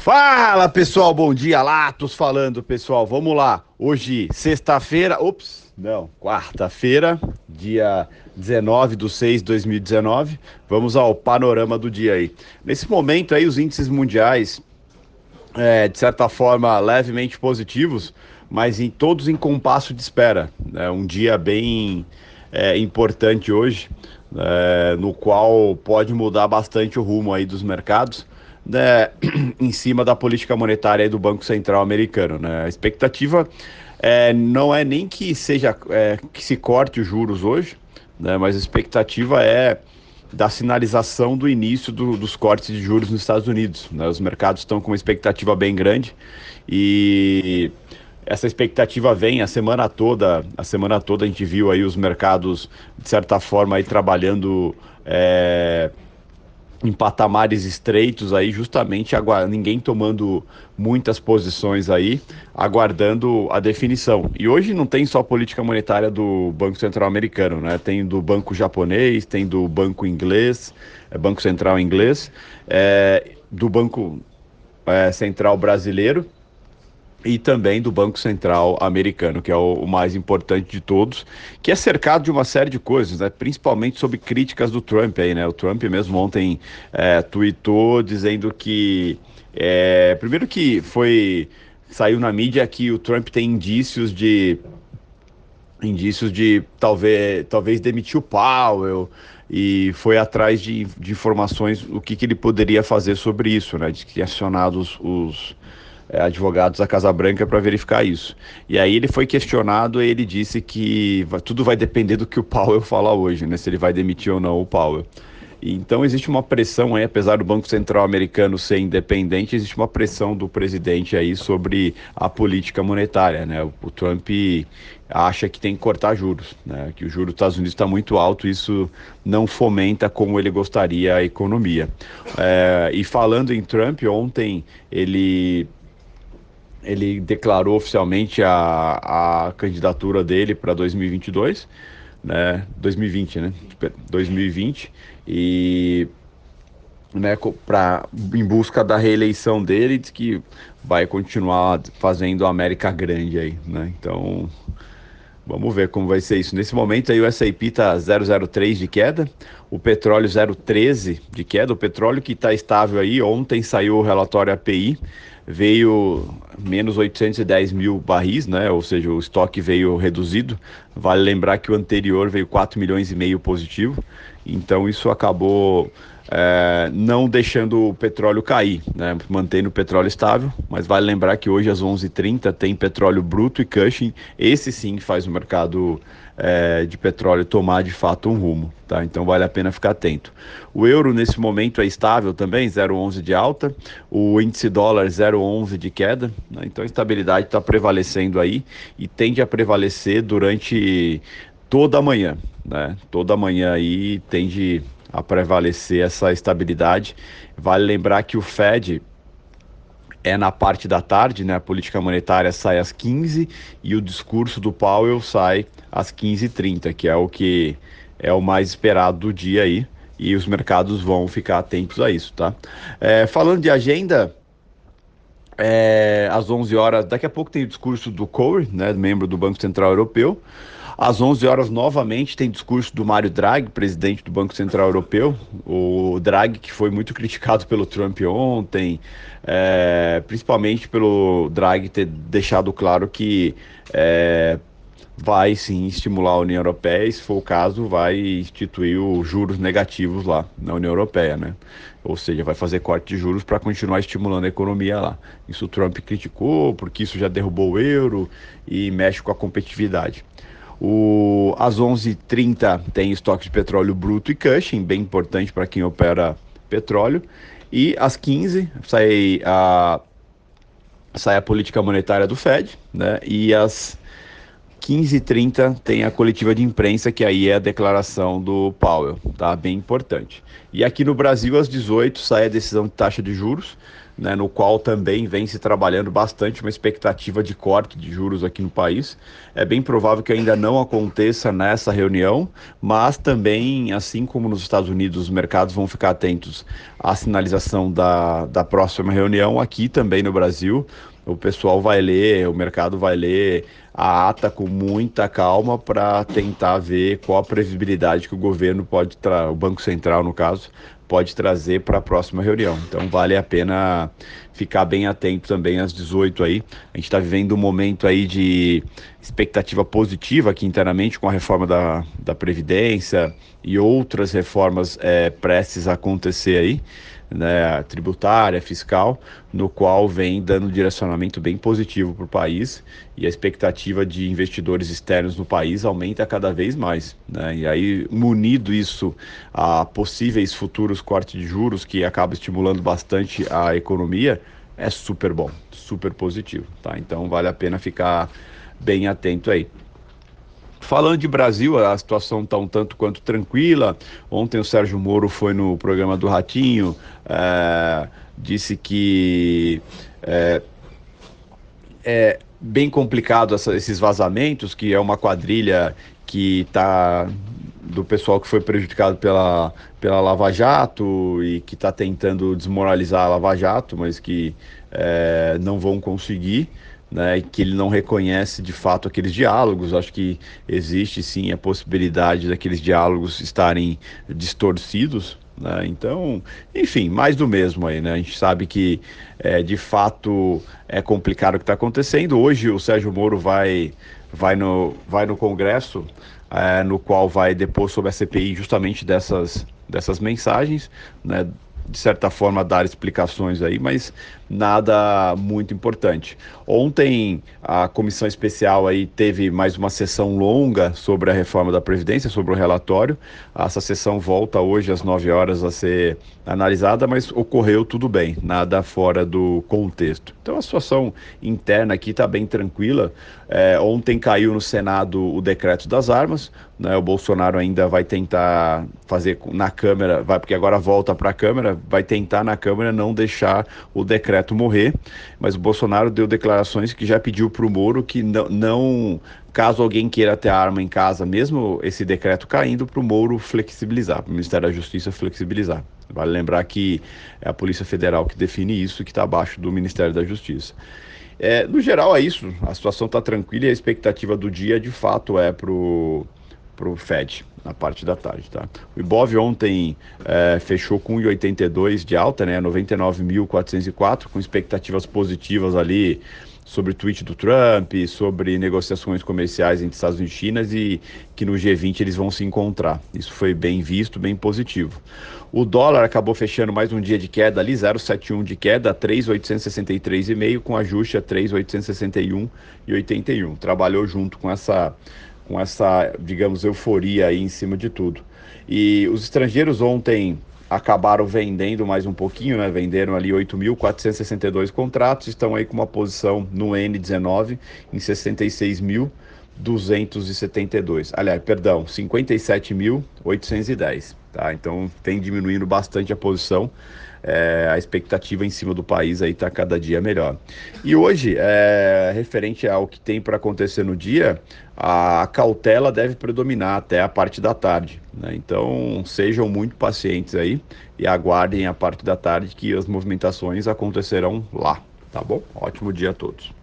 Fala pessoal, bom dia, Latos falando pessoal, vamos lá. Hoje, sexta-feira, ops, não, quarta-feira, dia 19 de 6 de 2019. Vamos ao panorama do dia aí. Nesse momento aí, os índices mundiais, é, de certa forma, levemente positivos, mas em todos em compasso de espera. É um dia bem é, importante hoje, é, no qual pode mudar bastante o rumo aí dos mercados. Né, em cima da política monetária do Banco Central americano. Né? A expectativa é, não é nem que seja é, que se corte os juros hoje, né, mas a expectativa é da sinalização do início do, dos cortes de juros nos Estados Unidos. Né? Os mercados estão com uma expectativa bem grande e essa expectativa vem a semana toda. A semana toda a gente viu aí os mercados de certa forma aí trabalhando é, em patamares estreitos aí, justamente ninguém tomando muitas posições aí, aguardando a definição. E hoje não tem só política monetária do Banco Central americano, né? Tem do Banco japonês, tem do Banco inglês, é, Banco Central inglês, é, do Banco é, Central brasileiro e também do Banco Central americano, que é o, mais importante de todos, que é cercado de uma série de coisas, né? principalmente sobre críticas do Trump aí, né? O Trump mesmo ontem é, tweetou dizendo que é, primeiro que foi saiu na mídia que o Trump tem indícios de indícios de talvez talvez demitir o Powell e foi atrás de, de informações o que, que ele poderia fazer sobre isso, né? De que acionados os é, advogados da Casa Branca para verificar isso. E aí ele foi questionado e ele disse que tudo vai depender do que o Powell fala hoje, né? Se ele vai demitir ou não o Powell. Então existe uma pressão aí, apesar do Banco Central americano ser independente, existe uma pressão do presidente aí sobre a política monetária, né? O, o Trump acha que tem que cortar juros, né? Que o juro dos Estados Unidos está muito alto, isso não fomenta como ele gostaria a economia. É, e falando em Trump, ontem ele ele declarou oficialmente a, a candidatura dele para 2022, né? 2020, né? 2020 e né, pra, em busca da reeleição dele, diz que vai continuar fazendo a América grande aí, né? Então, vamos ver como vai ser isso. Nesse momento aí o S&P tá 003 de queda, o petróleo 013 de queda, o petróleo que está estável aí, ontem saiu o relatório API, veio menos 810 mil barris, né? Ou seja, o estoque veio reduzido. Vale lembrar que o anterior veio 4 milhões e meio positivo. Então isso acabou é, não deixando o petróleo cair, né? mantendo o petróleo estável. Mas vale lembrar que hoje às 11h30 tem petróleo bruto e Cushing. Esse sim faz o mercado é, de petróleo tomar de fato um rumo, tá? Então vale a pena ficar atento. O euro nesse momento é estável também, 0,11 de alta, o índice dólar 0,11 de queda, né? então a estabilidade está prevalecendo aí e tende a prevalecer durante toda a manhã, né? Toda a manhã aí tende a prevalecer essa estabilidade. Vale lembrar que o Fed é na parte da tarde, né? A política monetária sai às 15 e o discurso do Powell sai às 15h30, que é o que é o mais esperado do dia aí. E os mercados vão ficar atentos a isso, tá? É, falando de agenda, é, às 11 horas, daqui a pouco tem o discurso do Corey, né, membro do Banco Central Europeu. Às 11 horas, novamente, tem discurso do Mário Draghi, presidente do Banco Central Europeu. O Draghi, que foi muito criticado pelo Trump ontem, é, principalmente pelo Draghi ter deixado claro que é, vai sim estimular a União Europeia e, se for o caso, vai instituir os juros negativos lá na União Europeia, né? Ou seja, vai fazer corte de juros para continuar estimulando a economia lá. Isso o Trump criticou, porque isso já derrubou o euro e mexe com a competitividade. O, às 11h30 tem estoque de petróleo bruto e Cushing, bem importante para quem opera petróleo. E às 15 sai a, sai a política monetária do Fed, né? E às 15h30 tem a coletiva de imprensa, que aí é a declaração do Powell, tá? Bem importante. E aqui no Brasil, às 18 sai a decisão de taxa de juros, né, no qual também vem se trabalhando bastante uma expectativa de corte de juros aqui no país. É bem provável que ainda não aconteça nessa reunião, mas também, assim como nos Estados Unidos, os mercados vão ficar atentos à sinalização da, da próxima reunião, aqui também no Brasil, o pessoal vai ler, o mercado vai ler a ata com muita calma para tentar ver qual a previsibilidade que o governo pode, o Banco Central no caso, pode trazer para a próxima reunião. Então vale a pena ficar bem atento também às 18 aí. A gente está vivendo um momento aí de expectativa positiva aqui internamente com a reforma da, da Previdência e outras reformas é, prestes a acontecer aí né, tributária, fiscal, no qual vem dando direcionamento bem positivo para o país e a expectativa de investidores externos no país aumenta cada vez mais. Né? E aí, munido isso a possíveis futuros cortes de juros que acaba estimulando bastante a economia, é super bom, super positivo. Tá? Então vale a pena ficar bem atento aí. Falando de Brasil, a situação está um tanto quanto tranquila. Ontem o Sérgio Moro foi no programa do Ratinho, é, disse que é, é bem complicado essa, esses vazamentos, que é uma quadrilha que está do pessoal que foi prejudicado pela, pela Lava Jato e que está tentando desmoralizar a Lava Jato, mas que é, não vão conseguir né, que ele não reconhece de fato aqueles diálogos. Acho que existe sim a possibilidade daqueles diálogos estarem distorcidos. Né? Então, enfim, mais do mesmo aí, né? A gente sabe que é, de fato é complicado o que está acontecendo. Hoje o Sérgio Moro vai, vai, no, vai no Congresso, é, no qual vai depor sobre a CPI justamente dessas, dessas mensagens, né? de certa forma dar explicações aí, mas nada muito importante. Ontem a comissão especial aí teve mais uma sessão longa sobre a reforma da previdência, sobre o relatório. Essa sessão volta hoje às 9 horas a ser analisada, mas ocorreu tudo bem, nada fora do contexto. Então a situação interna aqui está bem tranquila. É, ontem caiu no Senado o decreto das armas, né? O Bolsonaro ainda vai tentar fazer na Câmara, vai porque agora volta para a Câmara, vai tentar na Câmara não deixar o decreto morrer, mas o Bolsonaro deu declarações que já pediu para o Moro que não, não, caso alguém queira ter arma em casa, mesmo esse decreto caindo, para o Moro flexibilizar, para o Ministério da Justiça flexibilizar. Vale lembrar que é a Polícia Federal que define isso, que está abaixo do Ministério da Justiça. É, no geral é isso, a situação está tranquila e a expectativa do dia de fato é para o Fed na parte da tarde, tá? O Ibov ontem é, fechou com 1,82 de alta, né? 99.404, com expectativas positivas ali sobre o tweet do Trump, sobre negociações comerciais entre Estados Unidos e China e que no G20 eles vão se encontrar. Isso foi bem visto, bem positivo. O dólar acabou fechando mais um dia de queda ali, 0,71 de queda, 3,863,5 com ajuste a 3,861,81. Trabalhou junto com essa com essa, digamos, euforia aí em cima de tudo. E os estrangeiros ontem acabaram vendendo mais um pouquinho, né? Venderam ali 8.462 contratos, estão aí com uma posição no N19 em 66.272. Aliás, perdão, 57.810, tá? Então tem diminuindo bastante a posição é, a expectativa em cima do país aí está cada dia melhor. E hoje, é, referente ao que tem para acontecer no dia, a cautela deve predominar até a parte da tarde. Né? Então, sejam muito pacientes aí e aguardem a parte da tarde que as movimentações acontecerão lá. Tá bom? Ótimo dia a todos.